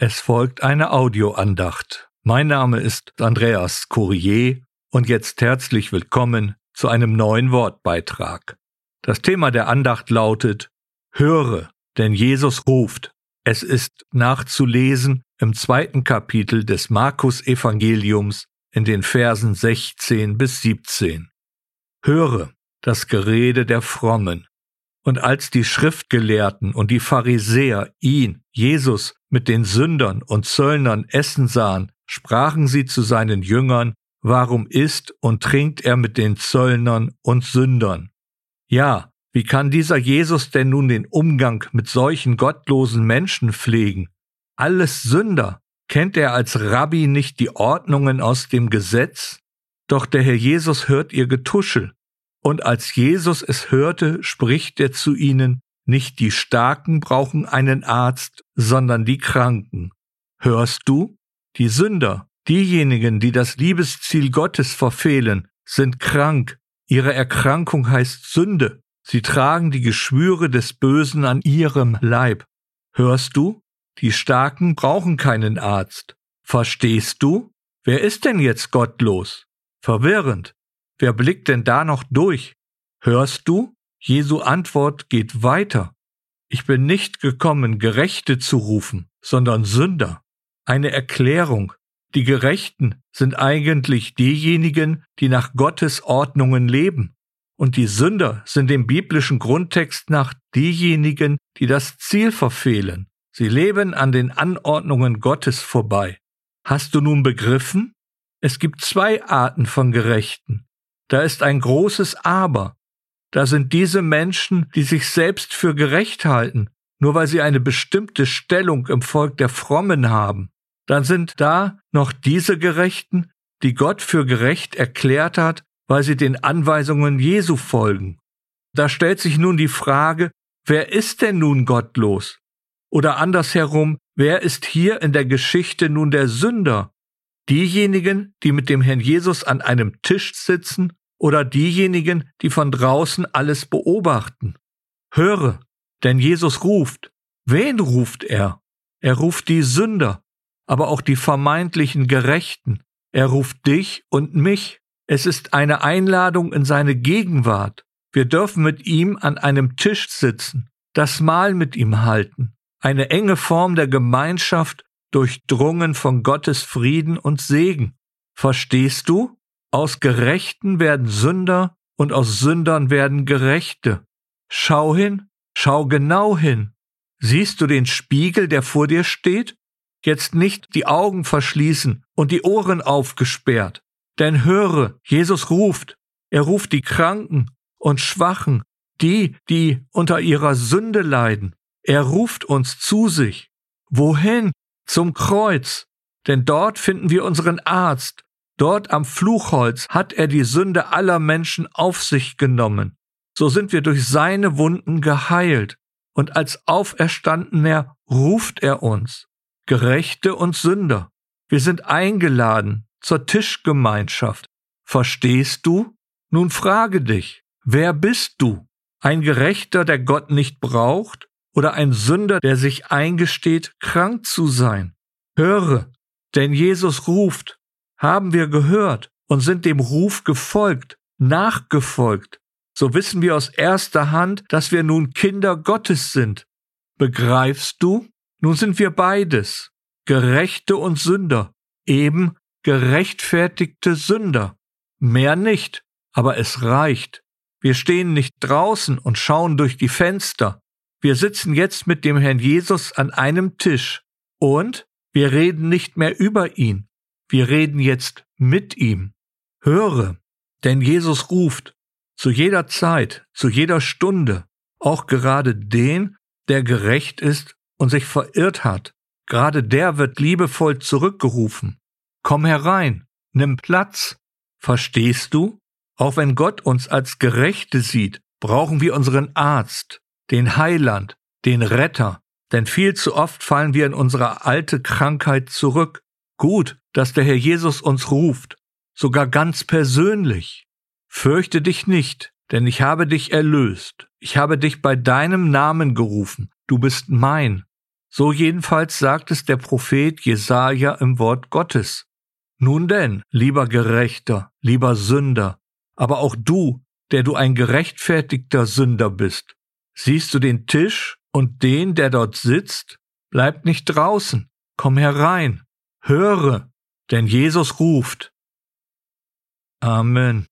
Es folgt eine Audioandacht. Mein Name ist Andreas Courier und jetzt herzlich willkommen zu einem neuen Wortbeitrag. Das Thema der Andacht lautet Höre, denn Jesus ruft. Es ist nachzulesen im zweiten Kapitel des Markus Evangeliums in den Versen 16 bis 17. Höre das Gerede der Frommen. Und als die Schriftgelehrten und die Pharisäer ihn, Jesus, mit den Sündern und Zöllnern essen sahen, sprachen sie zu seinen Jüngern, warum isst und trinkt er mit den Zöllnern und Sündern? Ja, wie kann dieser Jesus denn nun den Umgang mit solchen gottlosen Menschen pflegen? Alles Sünder. Kennt er als Rabbi nicht die Ordnungen aus dem Gesetz? Doch der Herr Jesus hört ihr Getuschel. Und als Jesus es hörte, spricht er zu ihnen, nicht die Starken brauchen einen Arzt, sondern die Kranken. Hörst du? Die Sünder, diejenigen, die das Liebesziel Gottes verfehlen, sind krank. Ihre Erkrankung heißt Sünde. Sie tragen die Geschwüre des Bösen an ihrem Leib. Hörst du? Die Starken brauchen keinen Arzt. Verstehst du? Wer ist denn jetzt gottlos? Verwirrend. Wer blickt denn da noch durch? Hörst du? Jesu Antwort geht weiter. Ich bin nicht gekommen, Gerechte zu rufen, sondern Sünder. Eine Erklärung. Die Gerechten sind eigentlich diejenigen, die nach Gottes Ordnungen leben. Und die Sünder sind dem biblischen Grundtext nach diejenigen, die das Ziel verfehlen. Sie leben an den Anordnungen Gottes vorbei. Hast du nun begriffen? Es gibt zwei Arten von Gerechten. Da ist ein großes Aber. Da sind diese Menschen, die sich selbst für gerecht halten, nur weil sie eine bestimmte Stellung im Volk der Frommen haben. Dann sind da noch diese Gerechten, die Gott für gerecht erklärt hat, weil sie den Anweisungen Jesu folgen. Da stellt sich nun die Frage, wer ist denn nun gottlos? Oder andersherum, wer ist hier in der Geschichte nun der Sünder? Diejenigen, die mit dem Herrn Jesus an einem Tisch sitzen oder diejenigen, die von draußen alles beobachten. Höre, denn Jesus ruft. Wen ruft er? Er ruft die Sünder, aber auch die vermeintlichen Gerechten. Er ruft dich und mich. Es ist eine Einladung in seine Gegenwart. Wir dürfen mit ihm an einem Tisch sitzen, das Mahl mit ihm halten. Eine enge Form der Gemeinschaft, durchdrungen von Gottes Frieden und Segen. Verstehst du? Aus Gerechten werden Sünder und aus Sündern werden Gerechte. Schau hin, schau genau hin. Siehst du den Spiegel, der vor dir steht? Jetzt nicht die Augen verschließen und die Ohren aufgesperrt. Denn höre, Jesus ruft. Er ruft die Kranken und Schwachen, die, die unter ihrer Sünde leiden. Er ruft uns zu sich. Wohin? Zum Kreuz. Denn dort finden wir unseren Arzt, Dort am Fluchholz hat er die Sünde aller Menschen auf sich genommen. So sind wir durch seine Wunden geheilt. Und als Auferstandener ruft er uns, Gerechte und Sünder. Wir sind eingeladen zur Tischgemeinschaft. Verstehst du? Nun frage dich, wer bist du? Ein Gerechter, der Gott nicht braucht? Oder ein Sünder, der sich eingesteht, krank zu sein? Höre, denn Jesus ruft, haben wir gehört und sind dem Ruf gefolgt, nachgefolgt, so wissen wir aus erster Hand, dass wir nun Kinder Gottes sind. Begreifst du? Nun sind wir beides, Gerechte und Sünder, eben gerechtfertigte Sünder. Mehr nicht, aber es reicht. Wir stehen nicht draußen und schauen durch die Fenster. Wir sitzen jetzt mit dem Herrn Jesus an einem Tisch und wir reden nicht mehr über ihn, wir reden jetzt mit ihm. Höre, denn Jesus ruft zu jeder Zeit, zu jeder Stunde, auch gerade den, der gerecht ist und sich verirrt hat. Gerade der wird liebevoll zurückgerufen. Komm herein, nimm Platz. Verstehst du? Auch wenn Gott uns als Gerechte sieht, brauchen wir unseren Arzt, den Heiland, den Retter, denn viel zu oft fallen wir in unsere alte Krankheit zurück. Gut, dass der Herr Jesus uns ruft, sogar ganz persönlich. Fürchte dich nicht, denn ich habe dich erlöst. Ich habe dich bei deinem Namen gerufen. Du bist mein. So jedenfalls sagt es der Prophet Jesaja im Wort Gottes. Nun denn, lieber Gerechter, lieber Sünder, aber auch du, der du ein gerechtfertigter Sünder bist, siehst du den Tisch und den, der dort sitzt? Bleib nicht draußen, komm herein, höre, denn Jesus ruft. Amen.